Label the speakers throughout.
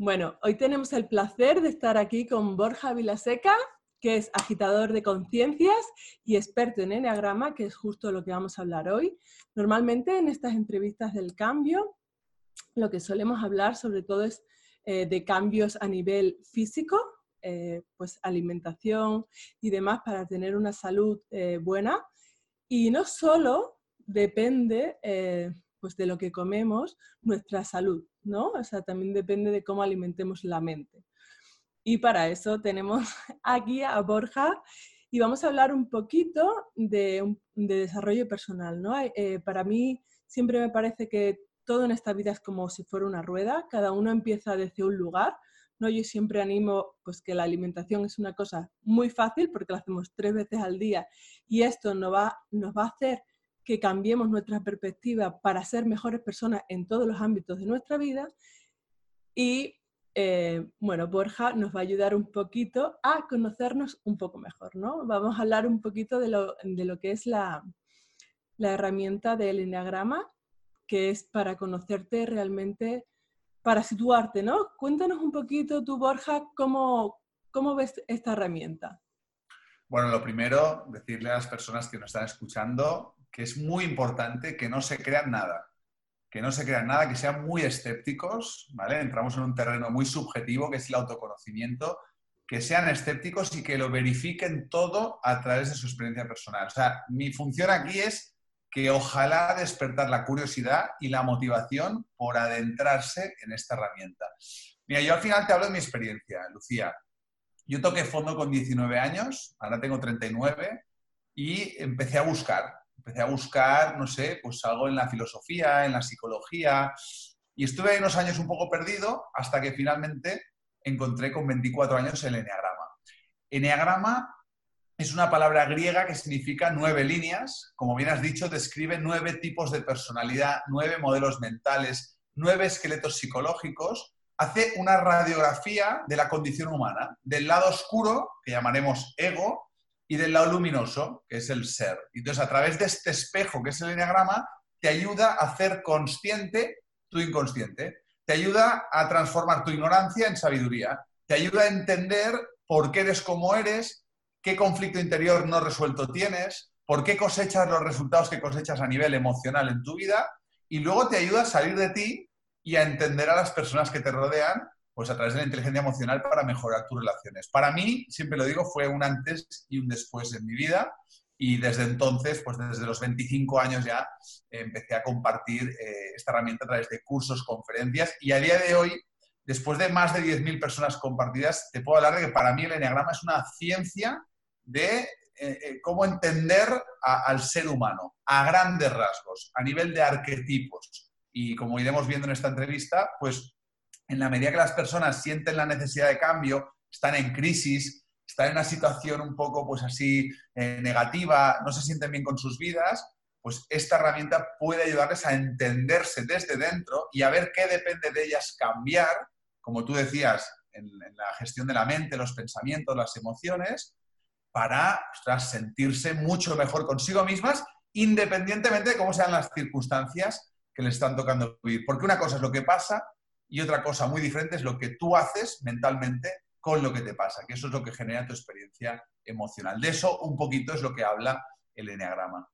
Speaker 1: Bueno, hoy tenemos el placer de estar aquí con Borja Vilaseca, que es agitador de conciencias y experto en enneagrama, que es justo lo que vamos a hablar hoy. Normalmente en estas entrevistas del cambio, lo que solemos hablar sobre todo es eh, de cambios a nivel físico, eh, pues alimentación y demás para tener una salud eh, buena. Y no solo depende pues de lo que comemos nuestra salud, ¿no? O sea, también depende de cómo alimentemos la mente. Y para eso tenemos aquí a Borja y vamos a hablar un poquito de, desarrollo personal, ¿no? Eh, para mí siempre me parece que todo en esta vida es como si fuera una rueda, cada uno empieza desde un lugar, ¿no? Yo siempre animo pues que la alimentación es una cosa muy fácil porque la hacemos tres veces al día y esto nos va, nos va a hacer que cambiemos nuestra perspectiva para ser mejores personas en todos los ámbitos de nuestra vida. Y eh, bueno, Borja nos va a ayudar un poquito a conocernos un poco mejor, ¿no? Vamos a hablar un poquito de lo, de lo que es la, la herramienta del enneagrama, que es para conocerte realmente, para situarte, ¿no? Cuéntanos un poquito tú, Borja, cómo, cómo ves esta herramienta.
Speaker 2: Bueno, lo primero, decirle a las personas que nos están escuchando que es muy importante que no se crean nada, que no se crean nada, que sean muy escépticos, ¿vale? Entramos en un terreno muy subjetivo que es el autoconocimiento, que sean escépticos y que lo verifiquen todo a través de su experiencia personal. O sea, mi función aquí es que ojalá despertar la curiosidad y la motivación por adentrarse en esta herramienta. Mira, yo al final te hablo de mi experiencia, Lucía. Yo toqué fondo con 19 años, ahora tengo 39, y empecé a buscar empecé a buscar, no sé, pues algo en la filosofía, en la psicología, y estuve unos años un poco perdido hasta que finalmente encontré con 24 años el Enneagrama. Enneagrama es una palabra griega que significa nueve líneas. Como bien has dicho, describe nueve tipos de personalidad, nueve modelos mentales, nueve esqueletos psicológicos. Hace una radiografía de la condición humana, del lado oscuro, que llamaremos ego, y del lado luminoso, que es el ser. Entonces, a través de este espejo, que es el enneagrama, te ayuda a hacer consciente tu inconsciente, te ayuda a transformar tu ignorancia en sabiduría, te ayuda a entender por qué eres como eres, qué conflicto interior no resuelto tienes, por qué cosechas los resultados que cosechas a nivel emocional en tu vida, y luego te ayuda a salir de ti y a entender a las personas que te rodean pues a través de la inteligencia emocional para mejorar tus relaciones. Para mí, siempre lo digo, fue un antes y un después en mi vida y desde entonces, pues desde los 25 años ya, empecé a compartir eh, esta herramienta a través de cursos, conferencias y a día de hoy, después de más de 10.000 personas compartidas, te puedo hablar de que para mí el Enneagrama es una ciencia de eh, eh, cómo entender al ser humano a grandes rasgos, a nivel de arquetipos. Y como iremos viendo en esta entrevista, pues en la medida que las personas sienten la necesidad de cambio, están en crisis, están en una situación un poco pues así eh, negativa, no se sienten bien con sus vidas, pues esta herramienta puede ayudarles a entenderse desde dentro y a ver qué depende de ellas cambiar, como tú decías, en, la gestión de la mente, los pensamientos, las emociones, para sentirse mucho mejor consigo mismas, independientemente de cómo sean las circunstancias que les están tocando vivir. Porque una cosa es lo que pasa y otra cosa muy diferente es lo que tú haces mentalmente con lo que te pasa, que eso es lo que genera tu experiencia emocional. De eso un poquito es lo que habla el enneagrama.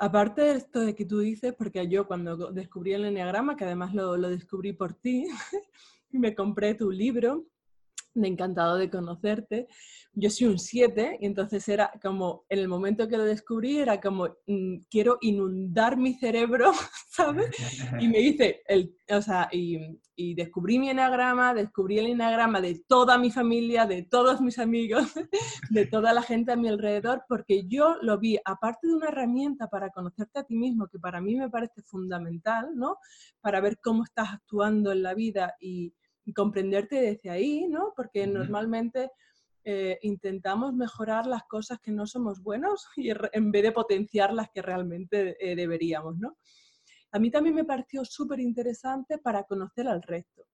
Speaker 1: Aparte de esto de que tú dices, porque yo cuando descubrí el enneagrama, que además lo, lo descubrí por ti, me compré tu libro, me encantado de conocerte, yo soy un 7 y entonces era como, en el momento que lo descubrí, era como, mm, quiero inundar mi cerebro, ¿sabes? Y me hice, el, o sea, y, y, descubrí mi enagrama, descubrí el enagrama de toda mi familia, de todos mis amigos, de toda la gente a mi alrededor, porque yo lo vi, aparte de una herramienta para conocerte a ti mismo, que para mí me parece fundamental, ¿no? Para ver cómo estás actuando en la vida y, y comprenderte desde ahí, ¿no? Porque normalmente eh, intentamos mejorar las cosas que no somos buenos y en vez de potenciar las que realmente eh, deberíamos, ¿no? A mí también me pareció súper interesante para conocer al resto,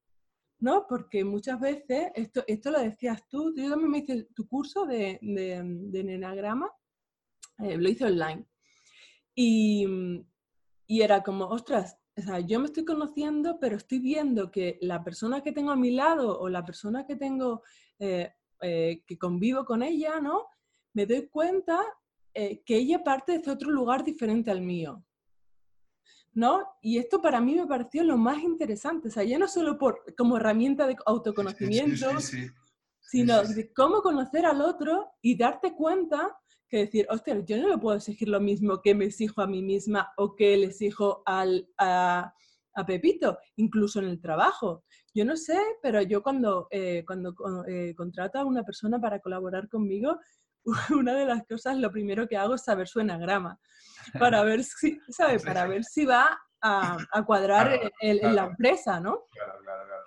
Speaker 1: ¿no? Porque muchas veces, esto, esto lo decías tú, yo también me hice tu curso de, de, Nenagrama, eh, lo hice online. Y, y, era como, ostras, o sea, yo me estoy conociendo, pero estoy viendo que la persona que tengo a mi lado o la persona que tengo, eh, que convivo con ella, ¿no? Me doy cuenta eh, que ella parte de otro lugar diferente al mío. ¿No? Y esto para mí me pareció lo más interesante, o sea, ya no solo por, como herramienta de autoconocimiento, sino de cómo conocer al otro y darte cuenta que decir, hostia, yo no le puedo exigir lo mismo que me exijo a mí misma o que le exijo al, a, Pepito, incluso en el trabajo. Yo no sé, pero yo cuando, eh, cuando eh, contrato a una persona para colaborar conmigo, una de las cosas, lo primero que hago es saber su enagrama, para ver si, ¿sabe? Para ver si va a, cuadrar en, la empresa, ¿no? Claro, claro, claro.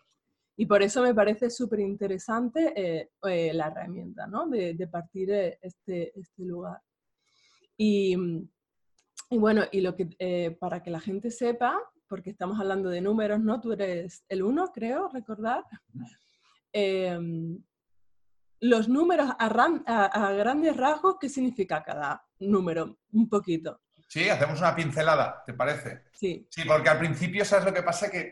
Speaker 1: Y por eso me parece súper interesante eh, eh, la herramienta, ¿no? De, partir este, este lugar. Y, y, bueno, y lo que, para que la gente sepa, porque estamos hablando de números, ¿no? Tú eres el uno, creo, recordar. Em, los números a, a, grandes rasgos, ¿qué significa cada número? Un poquito.
Speaker 2: Sí, hacemos una pincelada, ¿te parece?
Speaker 1: Sí.
Speaker 2: Sí, porque al principio, ¿sabes lo que pasa? Que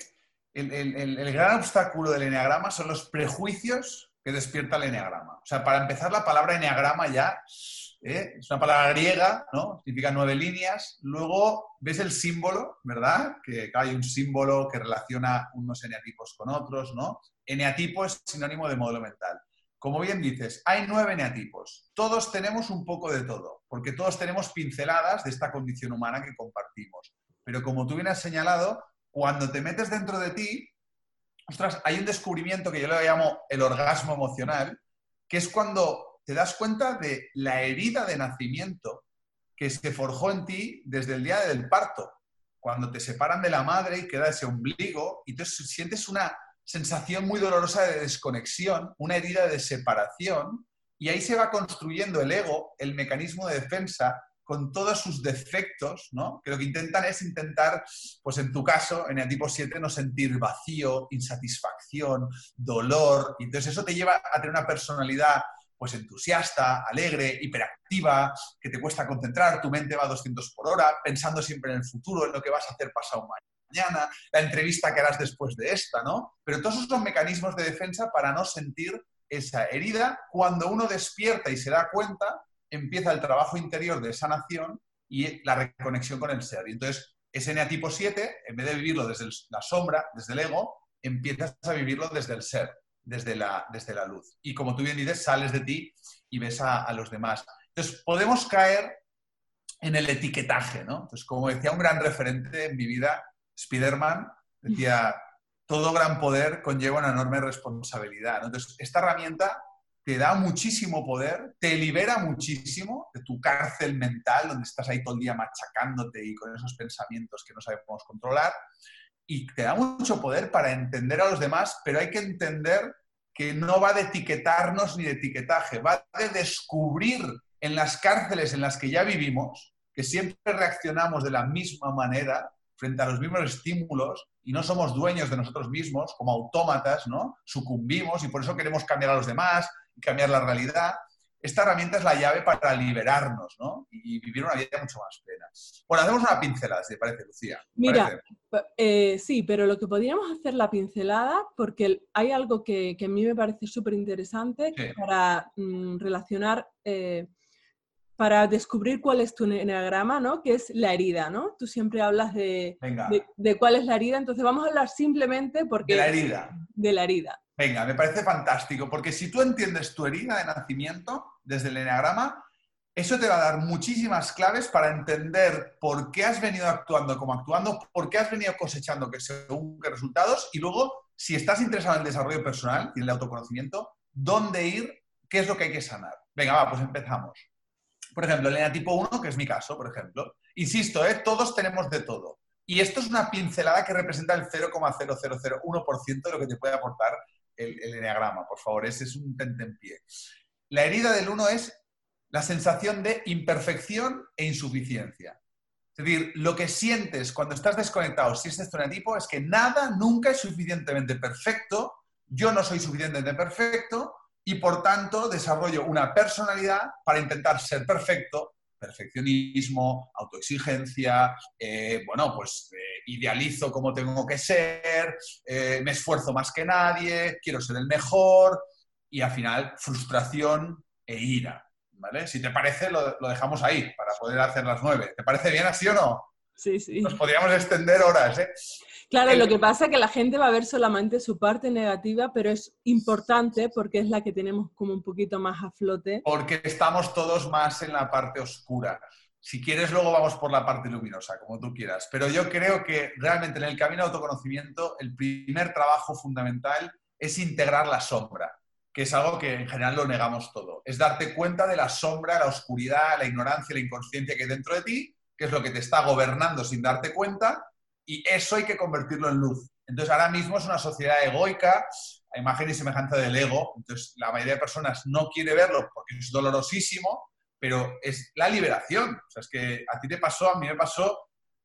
Speaker 2: el, gran obstáculo del eneagrama son los prejuicios que despierta el eneagrama. O sea, para empezar, la palabra eneagrama ya ¿eh? es una palabra griega, ¿no? Significa nueve líneas. Luego ves el símbolo, ¿verdad? Que hay un símbolo que relaciona unos eneatipos con otros, ¿no? Eneatipo es sinónimo de modelo mental. Como bien dices, hay nueve eneatipos. Todos tenemos un poco de todo, porque todos tenemos pinceladas de esta condición humana que compartimos. Pero como tú bien has señalado, cuando te metes dentro de ti, ostras, hay un descubrimiento que yo le llamo el orgasmo emocional, que es cuando te das cuenta de la herida de nacimiento que se forjó en ti desde el día del parto, cuando te separan de la madre y queda ese ombligo, y entonces sientes una sensación muy dolorosa de desconexión, una herida de separación, y ahí se va construyendo el ego, el mecanismo de defensa con todos sus defectos, ¿no? Que lo que intentan es intentar, pues en tu caso, en el tipo 7, no sentir vacío, insatisfacción, dolor. Y entonces eso te lleva a tener una personalidad pues entusiasta, alegre, hiperactiva, que te cuesta concentrar, tu mente va a 200 por hora, pensando siempre en el futuro, en lo que vas a hacer pasado mañana, la entrevista que harás después de esta, ¿no? Pero todos esos son mecanismos de defensa para no sentir esa herida cuando uno despierta y se da cuenta empieza el trabajo interior de sanación y la reconexión con el ser. Y entonces, ese neatipo 7, en vez de vivirlo desde la sombra, desde el ego, empiezas a vivirlo desde el ser, desde la, desde la luz. Y como tú bien dices, sales de ti y ves a, los demás. Entonces, podemos caer en el etiquetaje, ¿no? Entonces, como decía un gran referente en mi vida, Spiderman, decía, todo gran poder conlleva una enorme responsabilidad. Entonces, esta herramienta te da muchísimo poder, te libera muchísimo de tu cárcel mental, donde estás ahí todo el día machacándote y con esos pensamientos que no sabemos controlar, y te da mucho poder para entender a los demás, pero hay que entender que no va de etiquetarnos ni de etiquetaje, va de descubrir en las cárceles en las que ya vivimos, que siempre reaccionamos de la misma manera frente a los mismos estímulos y no somos dueños de nosotros mismos, como autómatas, ¿no? Sucumbimos y por eso queremos cambiar a los demás, cambiar la realidad. Esta herramienta es la llave para liberarnos ¿no? y vivir una vida mucho más plena. Bueno, hacemos una pincelada, si te parece, Lucía.
Speaker 1: Mira, eh, sí, pero lo que podríamos hacer la pincelada, porque hay algo que, a mí me parece súper interesante para mm, relacionar, eh, para descubrir cuál es tu enneagrama, ¿no? Que es la herida, ¿no? Tú siempre hablas de, de, de, cuál es la herida, entonces vamos a hablar simplemente porque...
Speaker 2: De la herida.
Speaker 1: De la herida.
Speaker 2: Venga, me parece fantástico, porque si tú entiendes tu herida de nacimiento desde el eneagrama, eso te va a dar muchísimas claves para entender por qué has venido actuando como actuando, por qué has venido cosechando que según qué resultados, y luego, si estás interesado en el desarrollo personal y en el autoconocimiento, dónde ir, qué es lo que hay que sanar. Venga, va, pues empezamos. Por ejemplo, el eneatipo 1, que es mi caso, por ejemplo. Insisto, ¿eh? todos tenemos de todo. Y esto es una pincelada que representa el 0,0001% de lo que te puede aportar el, el eneagrama, por favor, ese es un pie. La herida del uno es la sensación de imperfección e insuficiencia. Es decir, lo que sientes cuando estás desconectado, si es tipo, es que nada nunca es suficientemente perfecto, yo no soy suficientemente perfecto y por tanto desarrollo una personalidad para intentar ser perfecto, perfeccionismo, autoexigencia, eh, bueno, pues eh, idealizo cómo tengo que ser, eh, me esfuerzo más que nadie, quiero ser el mejor y al final frustración e ira. ¿Vale? Si te parece, lo, dejamos ahí para poder hacer las nueve. ¿Te parece bien así o no?
Speaker 1: Sí, sí.
Speaker 2: Nos podríamos extender horas, ¿eh?
Speaker 1: Claro, lo que pasa es que la gente va a ver solamente su parte negativa, pero es importante porque es la que tenemos como un poquito más a flote.
Speaker 2: Porque estamos todos más en la parte oscura. Si quieres, luego vamos por la parte luminosa, como tú quieras. Pero yo creo que realmente en el camino de autoconocimiento, el primer trabajo fundamental es integrar la sombra, que es algo que en general lo negamos todo. Es darte cuenta de la sombra, la oscuridad, la ignorancia, la inconsciencia que hay dentro de ti, que es lo que te está gobernando sin darte cuenta, y eso hay que convertirlo en luz. Entonces, ahora mismo es una sociedad egoica, a imagen y semejanza del ego. Entonces, la mayoría de personas no quiere verlo porque es dolorosísimo, pero es la liberación. O sea, es que a ti te pasó, a mí me pasó,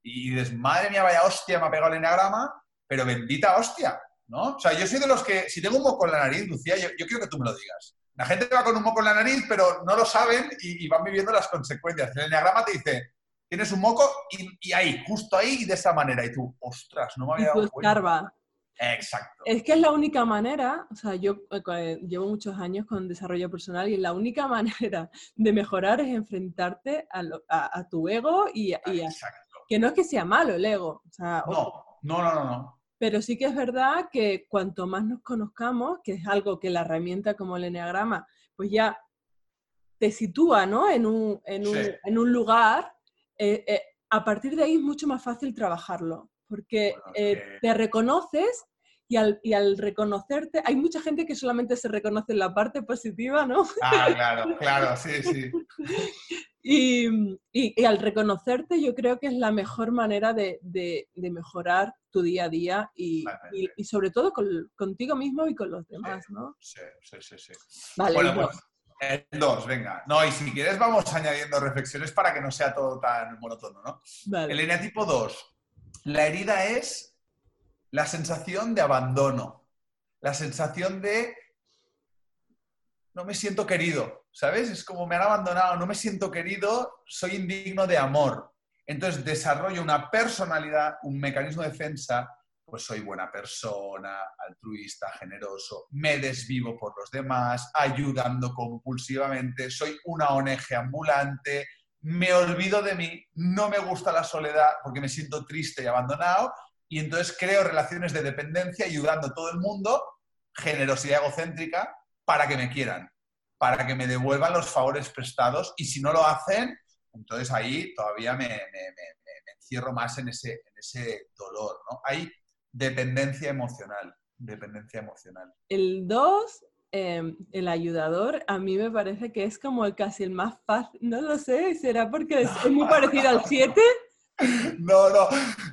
Speaker 2: y dices, madre mía, vaya hostia, me ha pegado el enagrama, pero bendita hostia, ¿no? O sea, yo soy de los que, si tengo un moco en la nariz, Lucía, yo, quiero que tú me lo digas. La gente va con un moco en la nariz, pero no lo saben y, y van viviendo las consecuencias. El enneagrama te dice, tienes un moco y, ahí, justo ahí y de esa manera. Y tú, ostras, no me había dado cuenta. Exacto.
Speaker 1: Es que es la única manera, o sea, yo eh, eh, llevo muchos años con desarrollo personal y la única manera de mejorar es enfrentarte a, tu ego y, a, que no es que sea malo el ego.
Speaker 2: no, no, no, no, no.
Speaker 1: Pero sí que es verdad que cuanto más nos conozcamos, que es algo que la herramienta como el Enneagrama, pues ya te sitúa ¿no? en, un, en, un, en un lugar eh, eh, a partir de ahí es mucho más fácil trabajarlo, porque eh, te reconoces y al, y al, reconocerte, hay mucha gente que solamente se reconoce en la parte positiva, ¿no?
Speaker 2: Ah, claro, claro, sí, sí.
Speaker 1: Y, y, al reconocerte yo creo que es la mejor manera de, de, mejorar tu día a día y, y sobre todo con, contigo mismo y con los demás, ¿no?
Speaker 2: Sí, sí, sí. sí. Vale, bueno, pues, 2, venga. No, y si quieres vamos añadiendo reflexiones para que no sea todo tan monótono, ¿no? El eneatipo 2. La herida es la sensación de abandono, la sensación de no me siento querido, ¿sabes? Es como me han abandonado, no me siento querido, soy indigno de amor. Entonces desarrollo una personalidad, un mecanismo de defensa pues soy buena persona, altruista, generoso, me desvivo por los demás, ayudando compulsivamente, soy una ONG ambulante, me olvido de mí, no me gusta la soledad porque me siento triste y abandonado, y entonces creo relaciones de dependencia ayudando a todo el mundo, generosidad egocéntrica, para que me quieran, para que me devuelvan los favores prestados, y si no lo hacen, entonces ahí todavía me, encierro más en ese, en ese dolor. ¿no? Hay Dependencia emocional. Dependencia emocional.
Speaker 1: El 2, em, el ayudador, a mí me parece que es como el casi el más fácil. No lo sé, ¿será porque es, muy parecido al 7?
Speaker 2: No, no,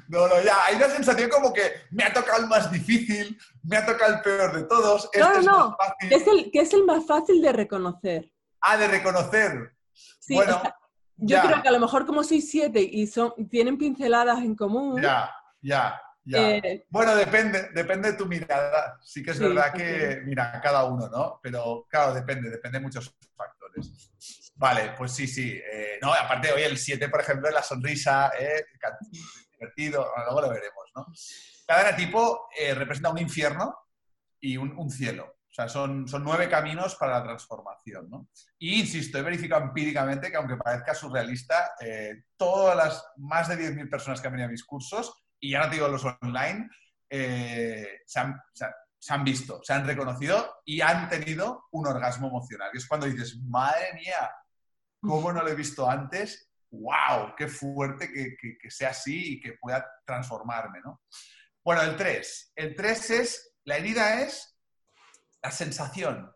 Speaker 2: no, no, ya, hay una sensación como que me ha tocado el más difícil, me ha tocado el peor de todos.
Speaker 1: Este no, no, es Es el, que es el más fácil de reconocer.
Speaker 2: Ah, de reconocer.
Speaker 1: Sí, bueno, yo creo que a lo mejor como soy siete y son, tienen pinceladas en común.
Speaker 2: Ya, ya. Eh, bueno, depende, depende de tu mirada. Sí que es verdad que, mira, cada uno, ¿no? Pero claro, depende, depende de muchos factores. Vale, pues sí, sí. Eh, no, aparte, hoy el 7, por ejemplo, la sonrisa, eh, divertido, luego lo veremos, ¿no? Cada tipo eh, representa un infierno y un, cielo. O sea, son, son, nueve caminos para la transformación, ¿no? Y insisto, he verificado empíricamente que aunque parezca surrealista, todas las más de 10.000 personas que han venido a mis cursos y ya no te digo los online, eh, se, han, visto, se han reconocido y han tenido un orgasmo emocional. Y es cuando dices, madre mía, ¿cómo no lo he visto antes? ¡Wow! ¡Qué fuerte que, sea así y que pueda transformarme! ¿no? Bueno, el 3. El 3 es, la herida es la sensación.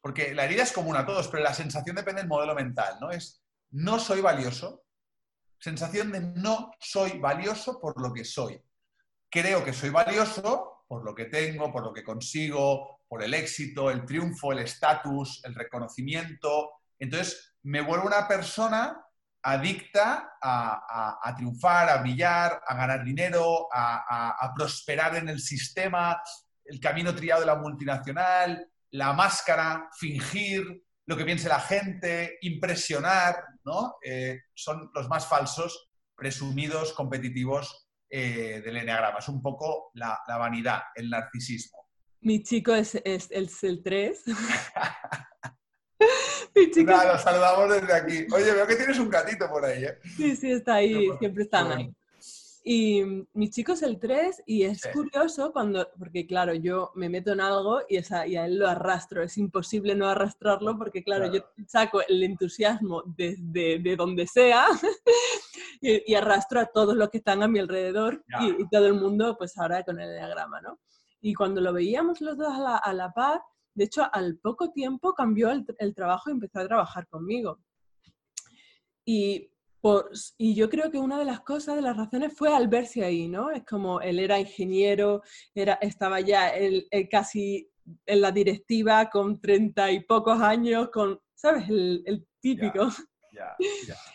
Speaker 2: Porque la herida es común a todos, pero la sensación depende del modelo mental, ¿no? Es, no soy valioso, sensación de no soy valioso por lo que soy. Creo que soy valioso por lo que tengo, por lo que consigo, por el éxito, el triunfo, el estatus, el reconocimiento. Entonces me vuelvo una persona adicta a, triunfar, a brillar, a ganar dinero, a, prosperar en el sistema, el camino triado de la multinacional, la máscara, fingir, lo que piense la gente, impresionar, ¿no? Eh, son los más falsos, presumidos, competitivos eh, del enneagrama. Es un poco la, vanidad, el narcisismo.
Speaker 1: Mi chico es, es, el 3.
Speaker 2: Mi chico Nada, saludamos desde aquí. Oye, veo que tienes un gatito por ahí, ¿eh?
Speaker 1: Sí, sí, está ahí, siempre están ahí. Y mi chico es el 3 y es curioso cuando, porque claro, yo me meto en algo y, esa, y a él lo arrastro, es imposible no arrastrarlo porque claro, yo saco el entusiasmo desde de donde sea y, arrastro a todos los que están a mi alrededor y, todo el mundo pues ahora con el diagrama, ¿no? Y cuando lo veíamos los dos a la, a la par, de hecho al poco tiempo cambió el, el trabajo y empezó a trabajar conmigo. Y y yo creo que una de las cosas, de las razones fue al verse ahí, ¿no? Es como él era ingeniero, era, estaba ya él, casi en la directiva con treinta y pocos años, con, ¿sabes? El, típico.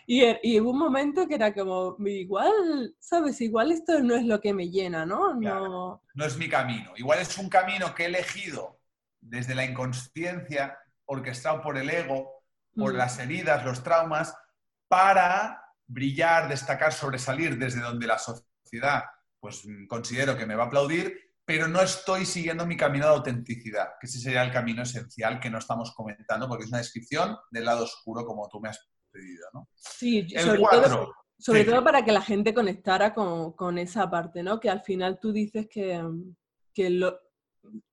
Speaker 1: Y, er, y, hubo un momento que era como, igual, ¿sabes? Igual esto no es lo que me llena, ¿no?
Speaker 2: No, no es mi camino. Igual es un camino que he elegido desde la inconsciencia, orquestado por el ego, por mm. las heridas, los traumas, para brillar, destacar, sobresalir desde donde la sociedad pues considero que me va a aplaudir, pero no estoy siguiendo mi camino de autenticidad, que ese sería el camino esencial que no estamos comentando, porque es una descripción del lado oscuro como tú me has pedido, ¿no?
Speaker 1: Sí, sobre, todo, sobre todo, para que la gente conectara con, esa parte, ¿no? Que al final tú dices que, que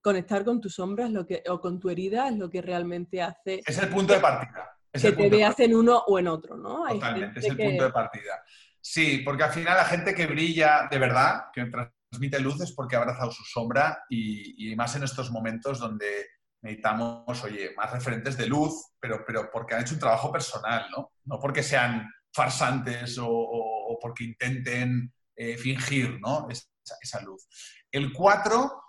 Speaker 1: conectar con tu sombra lo que, o con tu herida es lo que realmente hace...
Speaker 2: Es el punto de partida
Speaker 1: que te veas en uno o en otro, ¿no?
Speaker 2: Totalmente, es el punto de partida. Sí, porque al final la gente que brilla de verdad, que transmite luz, es porque ha abrazado su sombra y, más en estos momentos donde necesitamos, oye, más referentes de luz, pero, pero porque han hecho un trabajo personal, ¿no? No porque sean farsantes o, porque intenten eh, fingir, ¿no? Esa, luz. El 4,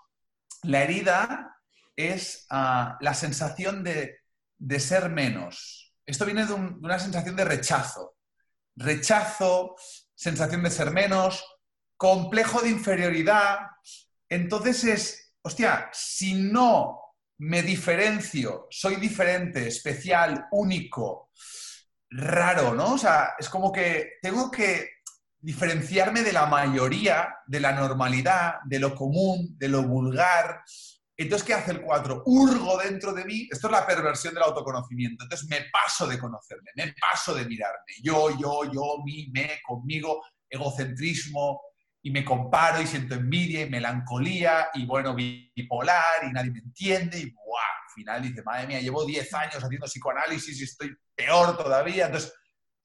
Speaker 2: la herida es ah, la sensación de, de ser menos, esto viene de, una sensación de rechazo. Rechazo, sensación de ser menos, complejo de inferioridad. Entonces es, hostia, si no me diferencio, soy diferente, especial, único, raro, ¿no? O sea, es como que tengo que diferenciarme de la mayoría, de la normalidad, de lo común, de lo vulgar, entonces, ¿qué hace el 4? Hurgo dentro de mí. Esto es la perversión del autoconocimiento. Entonces, me paso de conocerme, me paso de mirarme. Yo, yo, yo, mí, me, conmigo, egocentrismo, y me comparo y siento envidia y melancolía y bueno, bipolar y nadie me entiende y ¡buah! Al final dice, madre mía, llevo 10 años haciendo psicoanálisis y estoy peor todavía. Entonces,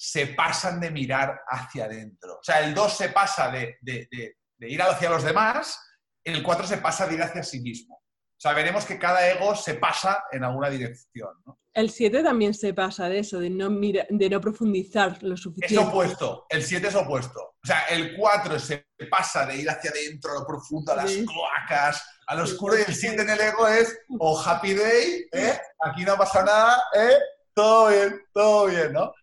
Speaker 2: se pasan de mirar hacia adentro. O sea, el 2 se pasa de, de, de ir hacia los demás, el 4 se pasa de ir hacia sí mismo sea, veremos que cada ego se pasa en alguna dirección.
Speaker 1: El 7 también se pasa de eso, de no, de no profundizar lo suficiente.
Speaker 2: Es opuesto, el 7 es opuesto. O sea, el 4 se pasa de ir hacia adentro, a lo profundo, a las cloacas, a lo oscuro, y el 7 en el ego es, o oh, happy day, ¿eh? aquí no pasa nada, ¿eh? todo bien, todo bien, ¿no?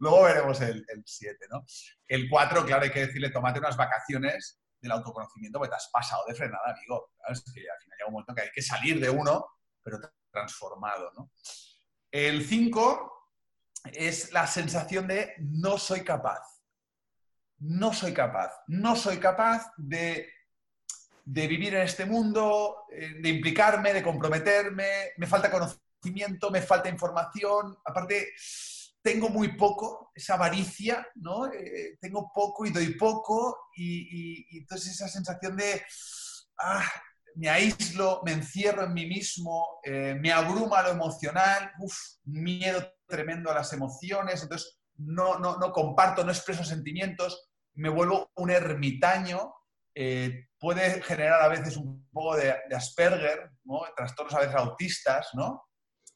Speaker 2: Luego veremos el 7, ¿no? El 4, claro, hay que decirle, tómate unas vacaciones del autoconocimiento, porque te has pasado de frenada, amigo. Es que al final llega un momento que hay que salir de uno, pero transformado. ¿no? El 5 es la sensación de no soy capaz. No soy capaz. No soy capaz de, de vivir en este mundo, eh, de implicarme, de comprometerme. Me falta conocimiento, me falta información. Aparte, tengo muy poco, esa avaricia, ¿no? Eh, tengo poco y doy poco y, entonces esa sensación de, ah, me aíslo, me encierro en mí mismo, eh, me abruma lo emocional, uf, miedo tremendo a las emociones, entonces no, no, no comparto, no expreso sentimientos, me vuelvo un ermitaño, eh, puede generar a veces un poco de, de Asperger, ¿no? trastornos a veces autistas, ¿no?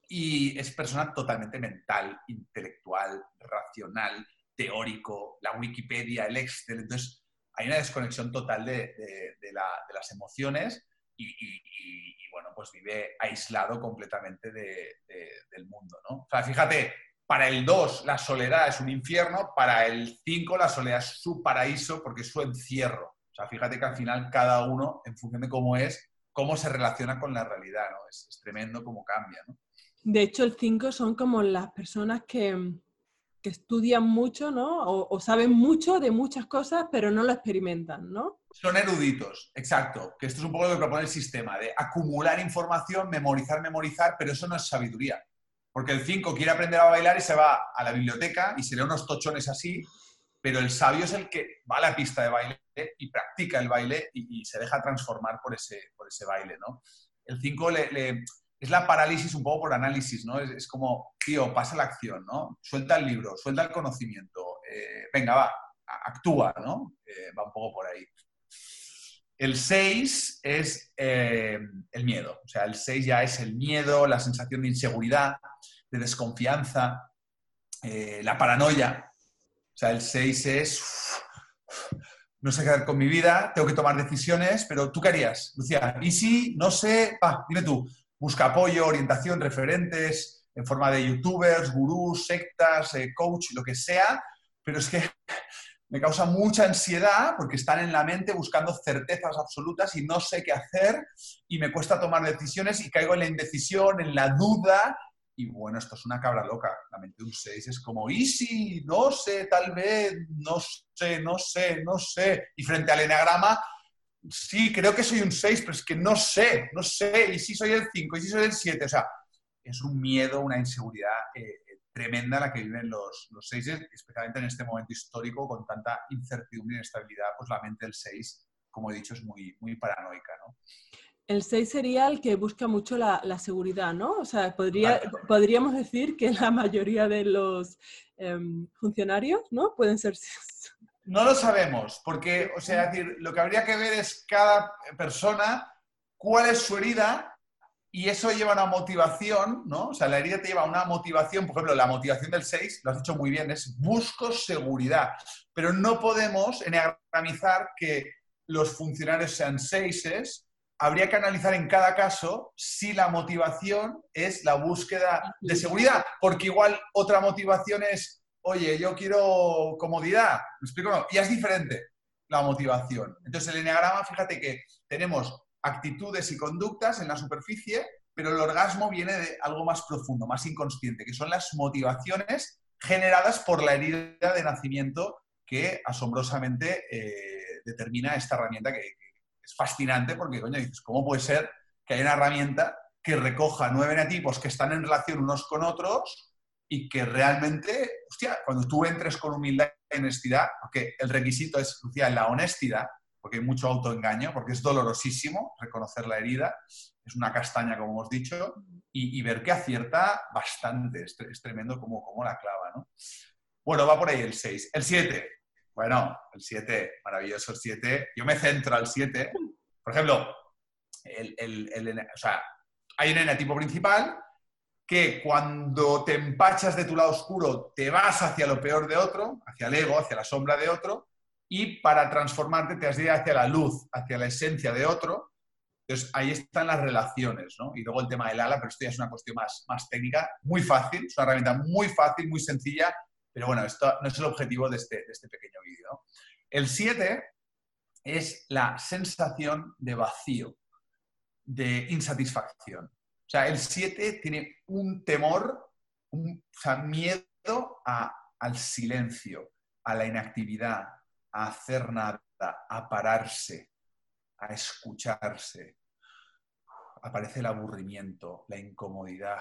Speaker 2: Y es persona totalmente mental, intelectual, racional, teórico, la Wikipedia, el Excel. Entonces, hay una desconexión total de, las emociones y, bueno, pues vive aislado completamente del mundo, ¿no? O sea, fíjate, para el 2 la soledad es un infierno, para el 5 la soledad es su paraíso porque es su encierro. O sea, fíjate que al final cada uno, en función de cómo es, cómo se relaciona con la realidad, ¿no? Es, es tremendo cómo cambia, ¿no?
Speaker 1: De hecho, el 5 son como las personas que, estudian mucho, ¿no? O, saben mucho de muchas cosas, pero no lo experimentan, ¿no?
Speaker 2: Son eruditos, exacto. Que esto es un poco lo que propone el sistema, de acumular información, memorizar, memorizar, pero eso no es sabiduría. Porque el 5 quiere aprender a bailar y se va a la biblioteca y se lee unos tochones así, pero el sabio es el que va a la pista de baile y practica el baile y, se deja transformar por ese, por ese baile, ¿no? El 5 es la parálisis un poco por análisis, ¿no? Es, como, tío, pasa la acción, ¿no? Suelta el libro, suelta el conocimiento, eh, venga, va, actúa, ¿no? Eh, va un poco por ahí. El 6 es eh, el miedo, o sea, el 6 ya es el miedo, la sensación de inseguridad, de desconfianza, la paranoia. O sea, el 6 es, no sé qué hacer con mi vida, tengo que tomar decisiones, pero ¿tú qué harías, Lucía? Y si, no sé, va, dime tú, busca apoyo, orientación, referentes, en forma de youtubers, gurús, sectas, coach, lo que sea, pero es que me causa mucha ansiedad porque están en la mente buscando certezas absolutas y no sé qué hacer y me cuesta tomar decisiones y caigo en la indecisión, en la duda. Y bueno, esto es una cabra loca. La mente de un 6 es como, easy, no sé, tal vez, no sé, no sé, no sé. Y frente al enagrama, sí, creo que soy un 6, pero es que no sé, no sé. Y si soy el 5, y si soy el 7. O sea, es un miedo, una inseguridad eh, tremenda la que viven los, los especialmente en este momento histórico con tanta incertidumbre y inestabilidad, pues la mente del 6, como he dicho, es muy, muy paranoica, ¿no?
Speaker 1: El 6 sería el que busca mucho la, la seguridad, ¿no? O sea, podría, podríamos decir que la mayoría de los em, funcionarios, ¿no? Pueden ser...
Speaker 2: No lo sabemos, porque, o sea, decir, lo que habría que ver es cada persona cuál es su herida y eso lleva una motivación, ¿no? O sea, la herida te lleva a una motivación, por ejemplo, la motivación del 6, lo has dicho muy bien, es busco seguridad. Pero no podemos enagramizar que los funcionarios sean 6 habría que analizar en cada caso si la motivación es la búsqueda de seguridad, porque igual otra motivación es, oye, yo quiero comodidad, ¿me explico? No, y es diferente la motivación. Entonces, el enneagrama, fíjate que tenemos actitudes y conductas en la superficie, pero el orgasmo viene de algo más profundo, más inconsciente, que son las motivaciones generadas por la herida de nacimiento que asombrosamente eh, determina esta herramienta que, es fascinante porque, coño, dices, ¿cómo puede ser que haya una herramienta que recoja nueve netipos que están en relación unos con otros y que realmente, hostia, cuando tú entres con humildad y honestidad, porque el requisito es, Lucía, la honestidad, porque hay mucho autoengaño, porque es dolorosísimo reconocer la herida, es una castaña, como hemos dicho, y, ver que acierta bastante, es, tremendo como, como la clava, ¿no? Bueno, va por ahí el 6. El 7, bueno, el 7, maravilloso el 7. Yo me centro al 7. Por ejemplo, o sea, hay un enatipo principal que cuando te empachas de tu lado oscuro te vas hacia lo peor de otro, hacia el ego, hacia la sombra de otro, y para transformarte te has de ir hacia la luz, hacia la esencia de otro. Entonces ahí están las relaciones, ¿no? Y luego el tema del ala, pero esto ya es una cuestión más, más técnica, muy fácil, es una herramienta muy fácil, muy sencilla, pero bueno, esto no es el objetivo de este, de este pequeño vídeo. El 7 es la sensación de vacío, de insatisfacción. O sea, el 7 tiene un temor, un o sea, miedo a, al silencio, a la inactividad, a hacer nada, a pararse, a escucharse. Aparece el aburrimiento, la incomodidad.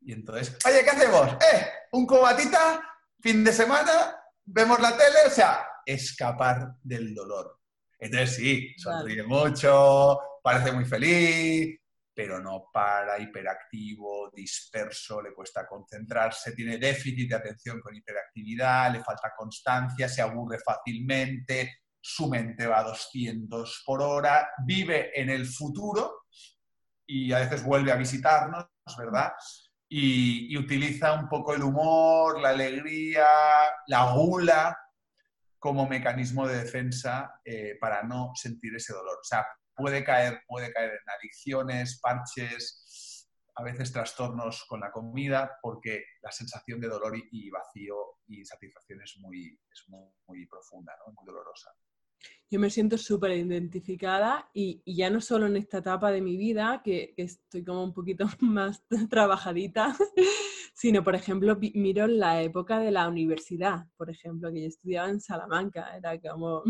Speaker 2: Y entonces, oye, ¿qué hacemos? ¿Eh? ¿Un cobatita? ¿Fin de semana? ¿Vemos la tele? O sea, escapar del dolor. Entonces sí, sonríe mucho, parece muy feliz, pero no para, hiperactivo, disperso, le cuesta concentrarse, tiene déficit de atención con hiperactividad, le falta constancia, se aburre fácilmente, su mente va a 200 por hora, vive en el futuro y a veces vuelve a visitarnos, ¿verdad? Y, utiliza un poco el humor, la alegría, la gula como mecanismo de defensa eh, para no sentir ese dolor. O sea, puede caer, puede caer en adicciones, parches, a veces trastornos con la comida, porque la sensación de dolor y, vacío y satisfacción es muy, muy, profunda, muy dolorosa.
Speaker 1: Yo me siento súper identificada y, ya no solo en esta etapa de mi vida, que, estoy como un poquito más trabajadita, sino, por ejemplo, miro la época de la universidad, por ejemplo, que yo estudiaba en Salamanca, era como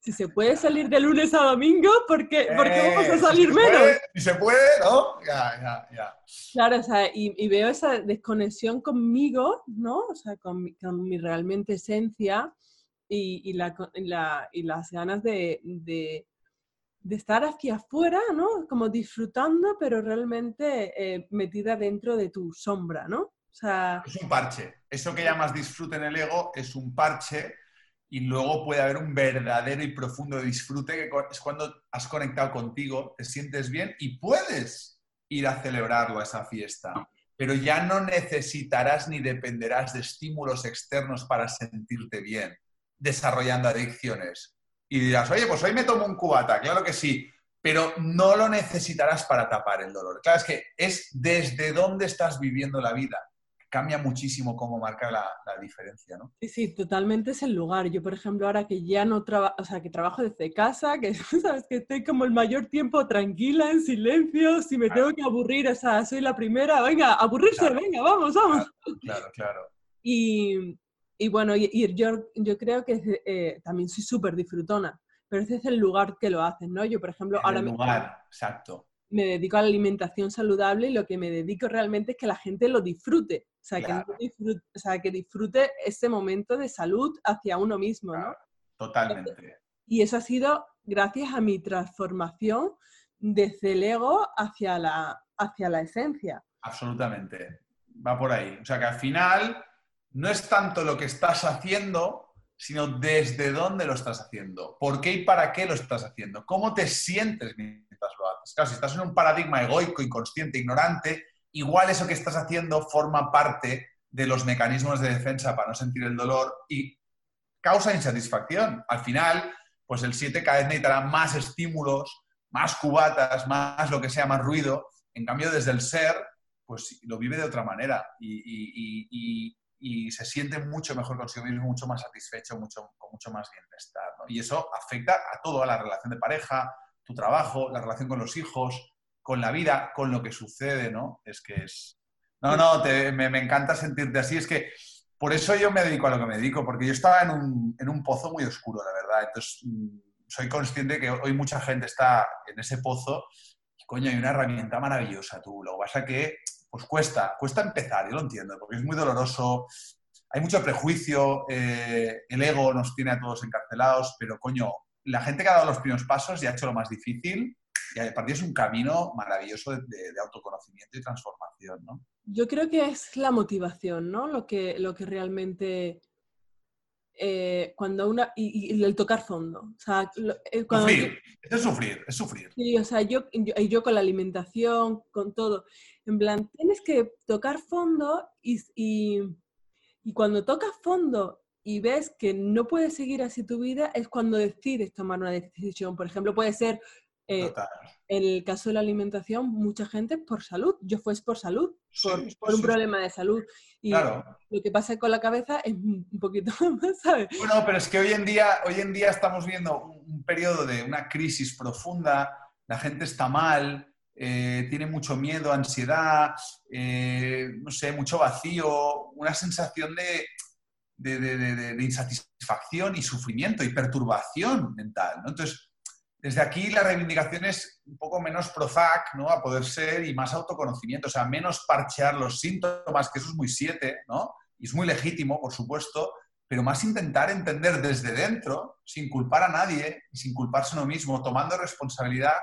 Speaker 1: si se puede salir de lunes a domingo, ¿por qué, vamos a
Speaker 2: Eh,
Speaker 1: salir
Speaker 2: si
Speaker 1: menos?
Speaker 2: puede, si se puede, ¿no? Ya, ya, ya.
Speaker 1: Claro, o sea, y, y veo esa desconexión conmigo, ¿no? O sea, con, mi- con mi realmente esencia y, y la, la- y las ganas de, de- de estar aquí afuera, ¿no? Como disfrutando, pero realmente eh, metida dentro de tu sombra, ¿no? O sea,
Speaker 2: Es un parche. Eso que llamas disfrute en el ego es un parche y luego puede haber un verdadero y profundo disfrute que es cuando has conectado contigo, te sientes bien y puedes ir a celebrarlo a esa fiesta. Pero ya no necesitarás ni dependerás de estímulos externos para sentirte bien, desarrollando adicciones. Y dirás, oye, pues hoy me tomo un cubata, claro que sí, pero no lo necesitarás para tapar el dolor. Claro, es que es desde dónde estás viviendo la vida cambia muchísimo cómo marca la, la diferencia, ¿no?
Speaker 1: Sí, sí, totalmente es el lugar. Yo, por ejemplo, ahora que ya no trabajo, o sea, que trabajo desde casa, que sabes que estoy como el mayor tiempo tranquila, en silencio, si me tengo que aburrir, o sea, soy la primera, venga, aburrirse,
Speaker 2: Claro.
Speaker 1: venga, vamos, vamos.
Speaker 2: Claro, claro.
Speaker 1: Y, y bueno, y, y yo, yo creo que eh, también soy súper disfrutona, pero ese es el lugar que lo haces, ¿no? Yo, por ejemplo,
Speaker 2: En
Speaker 1: ahora
Speaker 2: el lugar, exacto.
Speaker 1: me dedico a la alimentación saludable y lo que me dedico realmente es que la gente lo disfrute. O sea, que, no disfrute, o sea, que disfrute ese momento de salud hacia uno mismo, ¿no?
Speaker 2: Totalmente.
Speaker 1: Y eso ha sido gracias a mi transformación desde el ego hacia la, hacia la esencia.
Speaker 2: Absolutamente. Va por ahí. O sea que al final no es tanto lo que estás haciendo, sino desde dónde lo estás haciendo, por qué y para qué lo estás haciendo, cómo te sientes mientras lo haces. Claro, si estás en un paradigma egoico, inconsciente, ignorante, igual eso que estás haciendo forma parte de los mecanismos de defensa para no sentir el dolor y causa insatisfacción. Al final, pues el 7 cada vez necesitará más estímulos, más cubatas, más lo que sea, más ruido. En cambio, desde el ser, pues lo vive de otra manera y, se siente mucho mejor consigo mismo, mucho más satisfecho, mucho, con mucho más bienestar. ¿no? Y eso afecta a todo, a la relación de pareja, tu trabajo, la relación con los hijos, con la vida, con lo que sucede, ¿no? Es que es... No, no, te- me, me encanta sentirte así. Es que por eso yo me dedico a lo que me dedico, porque yo estaba en un, en un pozo muy oscuro, la verdad. Entonces, mm, soy consciente que hoy mucha gente está en ese pozo y, coño, hay una herramienta maravillosa, tú. Lo que pasa que, pues cuesta, cuesta empezar, yo lo entiendo, porque es muy doloroso, hay mucho prejuicio, eh, el ego nos tiene a todos encarcelados, pero, coño, la gente que ha dado los primeros pasos y ha hecho lo más difícil, y a partir es un camino maravilloso de, de- de autoconocimiento y transformación, ¿no?
Speaker 1: Yo creo que es la motivación, ¿no? Lo que, lo que realmente... eh, cuando una... Y, y el tocar fondo. O sea, eh, cuando yo-
Speaker 2: Sufrir, esto es sufrir, es sufrir.
Speaker 1: Sí, o sea, yo, yo, y yo con la alimentación, con todo. En plan, tienes que tocar fondo y, y, y cuando tocas fondo y ves que no puedes seguir así tu vida, es cuando decides tomar una decisión. Por ejemplo, puede ser, eh, el caso de la alimentación, mucha gente por salud. Yo fue por salud, por,
Speaker 2: Sí,
Speaker 1: por
Speaker 2: sí,
Speaker 1: un
Speaker 2: sí.
Speaker 1: problema de salud. Y
Speaker 2: Claro.
Speaker 1: lo que pasa con la cabeza es un poquito más, ¿sabes?
Speaker 2: Bueno, pero es que hoy en día, hoy en día estamos viendo un, periodo de una crisis profunda, la gente está mal, eh, tiene mucho miedo, ansiedad, eh, no sé, mucho vacío, una sensación de, de- de- de- de- de insatisfacción y sufrimiento y perturbación mental. ¿no? Entonces, desde aquí la reivindicación es un poco menos Prozac, ¿no? A poder ser y más autoconocimiento, o sea, menos parchear los síntomas, que eso es muy siete, ¿no? Y es muy legítimo, por supuesto, pero más intentar entender desde dentro, sin culpar a nadie y sin culparse a uno mismo, tomando responsabilidad.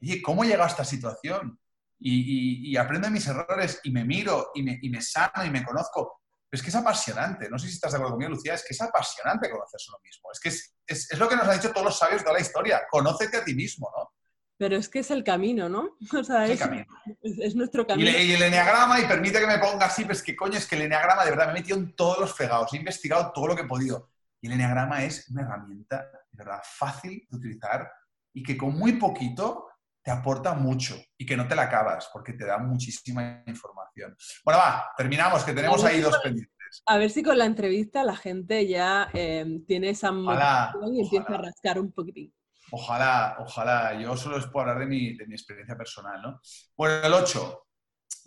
Speaker 2: Oye, ¿cómo he llegado a esta situación? Y, y- aprendo mis errores y me miro y me sano y me conozco. Pero es que es apasionante. No sé si estás de acuerdo conmigo, Lucía, es que es apasionante conocerse uno mismo. Es que es, es- es lo que nos han dicho todos los sabios de la historia. Conócete a ti mismo, ¿no?
Speaker 1: Pero es que es el camino, ¿no? O sea,
Speaker 2: Es el
Speaker 1: es,
Speaker 2: camino.
Speaker 1: es- es nuestro
Speaker 2: Y,
Speaker 1: camino.
Speaker 2: le- y el eneagrama, y permite que me ponga así, pues que coño, es que el eneagrama de verdad me he metido en todos los fregados, he investigado todo lo que he podido. Y el eneagrama es una herramienta de verdad fácil de utilizar y que con muy poquito te aporta mucho y que no te la acabas porque te da muchísima información. Bueno, va, terminamos, que tenemos ahí dos pendientes.
Speaker 1: A ver si con la entrevista la gente ya eh, tiene esa
Speaker 2: Ojalá,
Speaker 1: motivación y empieza a rascar un poquitín.
Speaker 2: Ojalá, ojalá. Yo solo les puedo hablar de mi, de mi experiencia personal, ¿no? Bueno, el 8,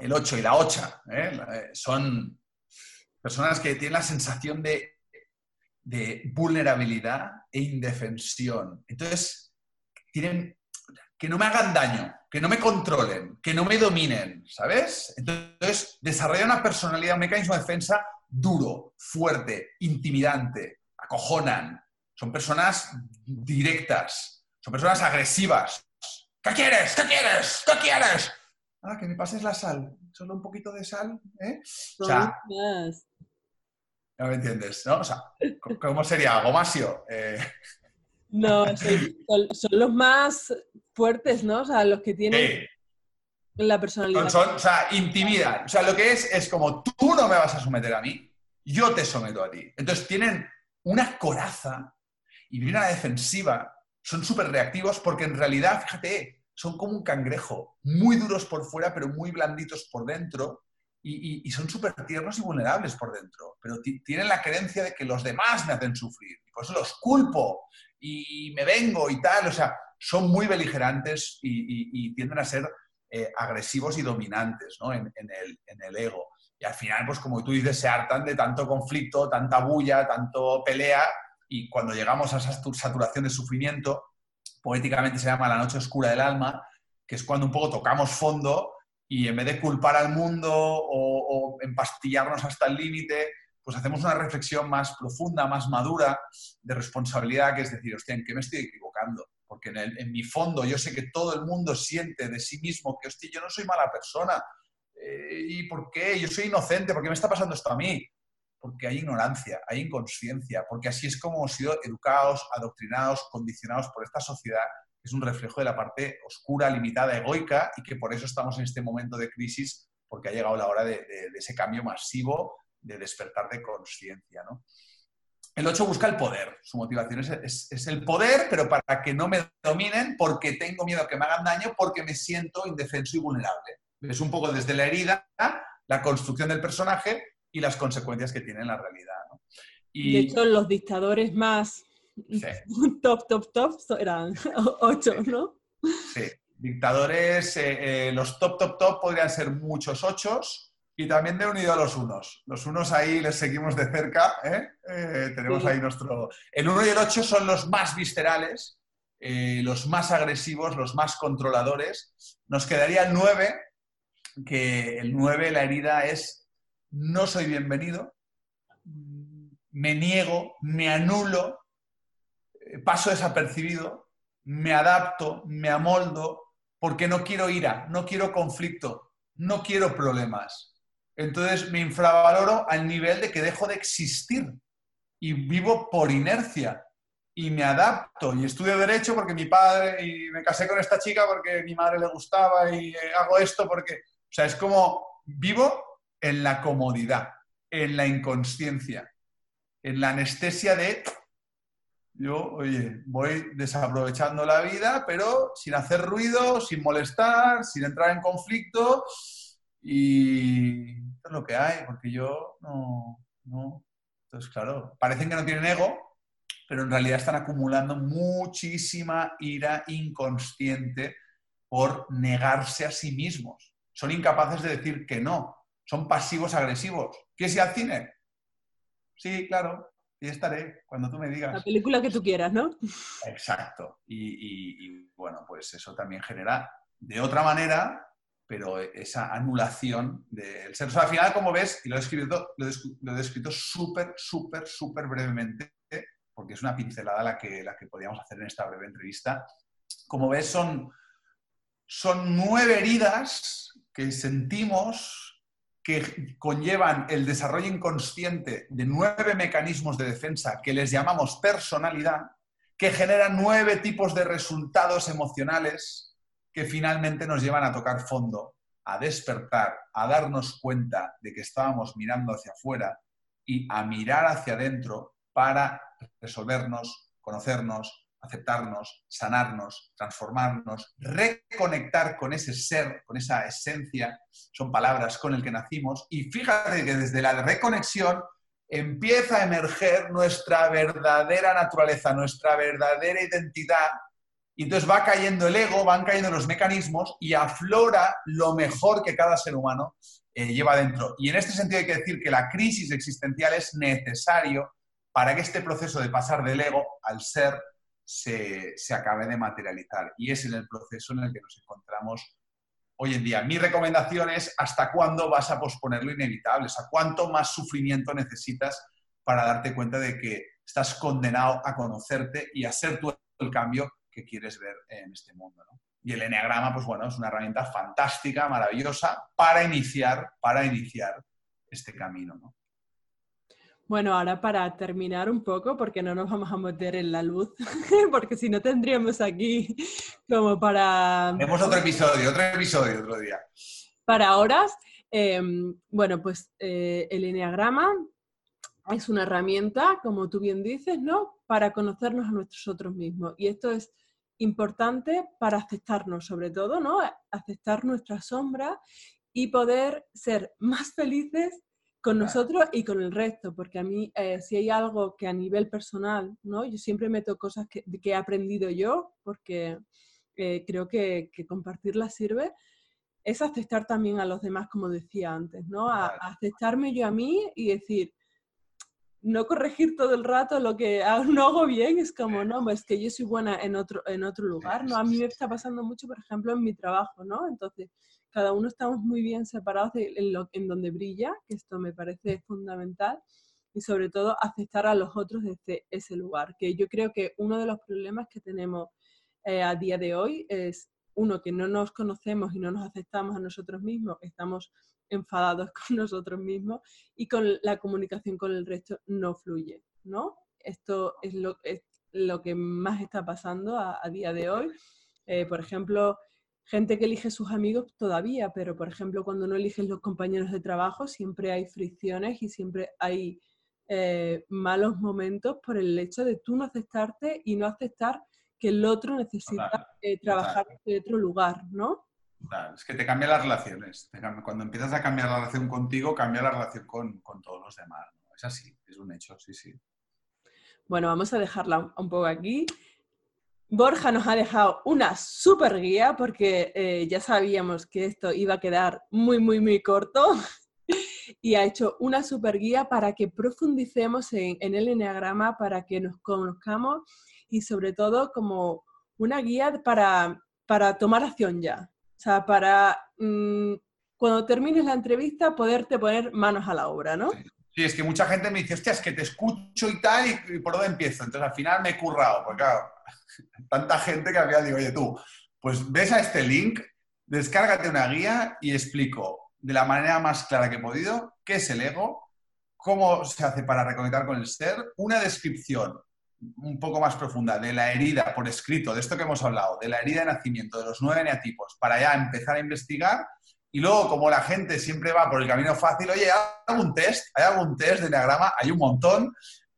Speaker 2: el 8 y la 8 son personas que tienen la sensación de de vulnerabilidad e indefensión. Entonces, tienen que no me hagan daño, que no me controlen, que no me dominen, ¿sabes? Entonces, desarrolla una personalidad, un mecanismo de defensa duro, fuerte, intimidante, acojonan. Son personas directas, son personas agresivas. ¿Qué quieres? ¿Qué quieres? ¿Qué quieres? Ah, que me pases la sal. Solo un poquito de sal, ¿eh? O sea, no me entiendes, ¿no? O sea, ¿cómo sería? Gomasio. Eh...
Speaker 1: No, son, los más fuertes, ¿no? O sea, los que tienen la personalidad.
Speaker 2: Son, o sea, intimidan. O sea, lo que es es como tú no me vas a someter a mí, yo te someto a ti. Entonces tienen una coraza y vienen a la defensiva. Son súper reactivos porque en realidad, fíjate, son como un cangrejo, muy duros por fuera, pero muy blanditos por dentro. Y, y son súper tiernos y vulnerables por dentro, pero tienen la creencia de que los demás me hacen sufrir, por eso los culpo y, me vengo y tal. O sea, son muy beligerantes y, tienden a ser eh, agresivos y dominantes ¿no? en, el, ego. Y al final, pues como tú dices, se hartan de tanto conflicto, tanta bulla, tanto pelea, y cuando llegamos a esa saturación de sufrimiento, poéticamente se llama la noche oscura del alma, que es cuando un poco tocamos fondo y en vez de culpar al mundo o empastillarnos hasta el límite, pues hacemos una reflexión más profunda, más madura de responsabilidad, que es decir, hostia, ¿en qué me estoy equivocando? Porque en, mi fondo yo sé que todo el mundo siente de sí mismo que, hostia, yo no soy mala persona. Eh, ¿Y por qué? Yo soy inocente, ¿por qué me está pasando esto a mí? Porque hay ignorancia, hay inconsciencia, porque así es como hemos sido educados, adoctrinados, condicionados por esta sociedad, es un reflejo de la parte oscura, limitada, egoica, y que por eso estamos en este momento de crisis, porque ha llegado la hora de ese cambio masivo de despertar de conciencia. ¿no? El 8 busca el poder. Su motivación es, el poder, pero para que no me dominen, porque tengo miedo a que me hagan daño, porque me siento indefenso y vulnerable. Es un poco desde la herida, la construcción del personaje y las consecuencias que tiene en la realidad.
Speaker 1: Y... De hecho, los dictadores más top, top, top eran ocho, ¿no?
Speaker 2: Sí, dictadores, eh, eh, los top, top, top podrían ser muchos ochos, y también de unido a los unos. Los unos ahí les seguimos de cerca. ¿eh? Eh, tenemos ahí nuestro... El 1 y el 8 son los más viscerales, eh, los más agresivos, los más controladores. Nos quedaría el 9, que el 9 la herida es no soy bienvenido, me niego, me anulo, paso desapercibido, me adapto, me amoldo, porque no quiero ira, no quiero conflicto, no quiero problemas entonces me infravaloro al nivel de que dejo de existir. Y vivo por inercia. Y me adapto. Y estudio derecho porque mi padre y me casé con esta chica porque mi madre le gustaba y eh, hago esto porque, o sea, es como vivo en la comodidad, en la inconsciencia, en la anestesia de yo, oye, voy desaprovechando la vida, pero sin hacer ruido, sin molestar, sin entrar en conflicto y esto es lo que hay, porque yo no, no. Entonces, claro, parecen que no tienen ego, pero en realidad están acumulando muchísima ira inconsciente por negarse a sí mismos. Son incapaces de decir que no. Son pasivos agresivos. ¿Quieres ir al cine? Sí, claro. Y estaré cuando tú me digas.
Speaker 1: La película que tú quieras, ¿no?
Speaker 2: Exacto. Y, y bueno, pues eso también genera de otra manera pero esa anulación del ser. O sea, al final, como ves, y lo he descrito, lo he descrito súper, súper, súper brevemente, porque es una pincelada la que, la que podíamos hacer en esta breve entrevista. Como ves, son, son nueve heridas que sentimos que conllevan el desarrollo inconsciente de nueve mecanismos de defensa que les llamamos personalidad, que generan nueve tipos de resultados emocionales que finalmente nos llevan a tocar fondo, a despertar, a darnos cuenta de que estábamos mirando hacia afuera y a mirar hacia adentro para resolvernos, conocernos, aceptarnos, sanarnos, transformarnos, reconectar con ese ser, con esa esencia, son palabras con el que nacimos, y fíjate que desde la reconexión empieza a emerger nuestra verdadera naturaleza, nuestra verdadera identidad, entonces va cayendo el ego, van cayendo los mecanismos y aflora lo mejor que cada ser humano eh, lleva dentro. Y en este sentido hay que decir que la crisis existencial es necesario para que este proceso de pasar del ego al ser se, se acabe de materializar. Y es en el proceso en el que nos encontramos hoy en día. Mi recomendación es hasta cuándo vas a posponer lo inevitable, o cuánto más sufrimiento necesitas para darte cuenta de que estás condenado a conocerte y a ser tú el cambio que quieres ver en este mundo. Y el enneagrama, pues bueno, es una herramienta fantástica, maravillosa para iniciar, para iniciar este camino. ¿no?
Speaker 1: Bueno, ahora para terminar un poco, porque no nos vamos a meter en la luz, porque si no tendríamos aquí como para...
Speaker 2: Tenemos otro episodio, otro episodio otro día.
Speaker 1: Para horas, em, bueno, pues eh, el Enneagrama es una herramienta, como tú bien dices, ¿no? Para conocernos a nosotros mismos. Y esto es importante para aceptarnos, sobre todo, ¿no? Aceptar nuestra sombra y poder ser más felices con nosotros y con el resto, porque a mí eh, si hay algo que a nivel personal, ¿no? Yo siempre meto cosas que, que he aprendido yo, porque eh, creo que, que, compartirlas sirve, es aceptar también a los demás, como decía antes, ¿no? A, aceptarme yo a mí y decir, no corregir todo el rato lo que no hago bien, es como, no, es que yo soy buena en otro, en otro lugar, ¿no? A mí me está pasando mucho, por ejemplo, en mi trabajo, ¿no? Entonces, cada uno estamos muy bien separados en, lo, en donde brilla, que esto me parece fundamental, y sobre todo aceptar a los otros desde ese lugar, que yo creo que uno de los problemas que tenemos eh, a día de hoy es, uno, que no nos conocemos y no nos aceptamos a nosotros mismos, estamos enfadados con nosotros mismos y con la comunicación con el resto no fluye, ¿no? Esto es lo, es lo que más está pasando a, a día de hoy. Eh, por ejemplo, gente que elige sus amigos todavía, pero por ejemplo cuando no eliges los compañeros de trabajo siempre hay fricciones y siempre hay eh, malos momentos por el hecho de tú no aceptarte y no aceptar que el otro necesita eh, trabajar en otro lugar, ¿no?
Speaker 2: Es que te cambia las relaciones. Cuando empiezas a cambiar la relación contigo, cambia la relación con, todos los demás. Es así, es un hecho, sí, sí.
Speaker 1: Bueno, vamos a dejarla un poco aquí. Borja nos ha dejado una super guía porque eh, ya sabíamos que esto iba a quedar muy, muy, muy corto y ha hecho una super guía para que profundicemos en, el enneagrama, para que nos conozcamos y sobre todo como una guía para, para tomar acción ya. Sea, para mm, cuando termines la entrevista poderte poner manos a la obra, ¿no?
Speaker 2: Sí. es que mucha gente me dice, hostia, es que te escucho y tal, y, y por dónde empiezo. Entonces al final me he currado, porque claro, tanta gente que había dicho, oye tú, pues ves a este link, descárgate una guía y explico de la manera más clara que he podido qué es el ego, cómo se hace para reconectar con el ser, una descripción un poco más profunda de la herida por escrito, de esto que hemos hablado, de la herida de nacimiento, de los nueve neatipos, para ya empezar a investigar. Y luego, como la gente siempre va por el camino fácil, oye, ¿hay algún test? ¿Hay algún test de diagrama? Hay un montón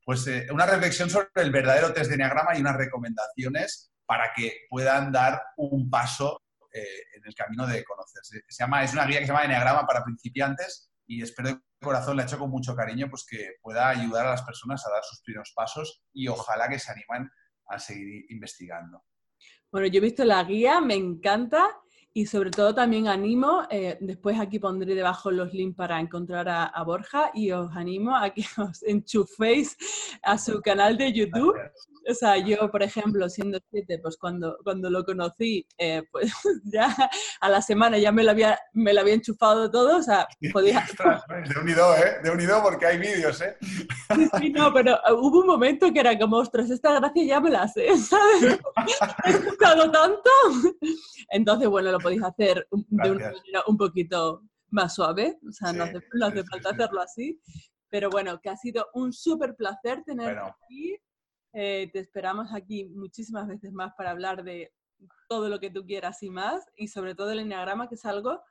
Speaker 2: pues eh, una reflexión sobre el verdadero test de Enneagrama y unas recomendaciones para que puedan dar un paso eh, en el camino de conocerse. Se llama, es una guía que se llama Enneagrama para principiantes y espero corazón, la he hecho con mucho cariño, pues que pueda ayudar a las personas a dar sus primeros pasos y ojalá que se animen a seguir investigando.
Speaker 1: Bueno, yo he visto la guía, me encanta y sobre todo también animo, eh, después aquí pondré debajo los links para encontrar a, Borja y os animo a que os enchuféis a su canal de YouTube. O sea, yo, por ejemplo, siendo siete, pues cuando, cuando lo conocí, eh, pues ya a la semana ya me lo había, me lo había enchufado todo, o sea, podía...
Speaker 2: de unido, ¿eh? De unido porque hay vídeos, ¿eh?
Speaker 1: Sí, no, pero uh, hubo un momento que era como, ostras, esta gracia ya me la sé, ¿sabes? He escuchado tanto. Entonces, bueno, lo podéis hacer de una manera un poquito más suave, o sea, no hace, falta hacerlo así. Pero bueno, que ha sido un súper placer tenerte aquí. Eh, te esperamos aquí muchísimas veces más para hablar de todo lo que tú quieras y más, y sobre todo el enneagrama, que es algo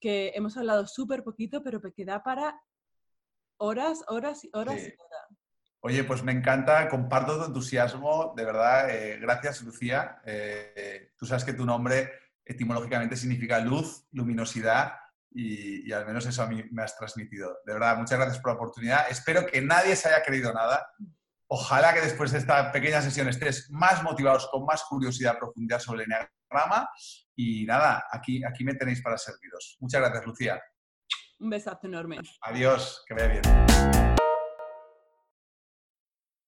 Speaker 1: que hemos hablado súper poquito, pero que da para horas, horas y horas y horas.
Speaker 2: Oye, pues me encanta, comparto tu entusiasmo, de verdad. Eh, gracias, Lucía. Eh, tú sabes que tu nombre etimológicamente significa luz, luminosidad y, al menos eso a mí me has transmitido. De verdad, muchas gracias por la oportunidad. Espero que nadie se haya creído nada. Ojalá que después de esta pequeña sesión estés más motivados, con más curiosidad, profundidad sobre el enneagrama. Y nada, aquí, aquí me tenéis para serviros. Muchas gracias, Lucía.
Speaker 1: Un besazo enorme.
Speaker 2: Adiós, que vaya bien.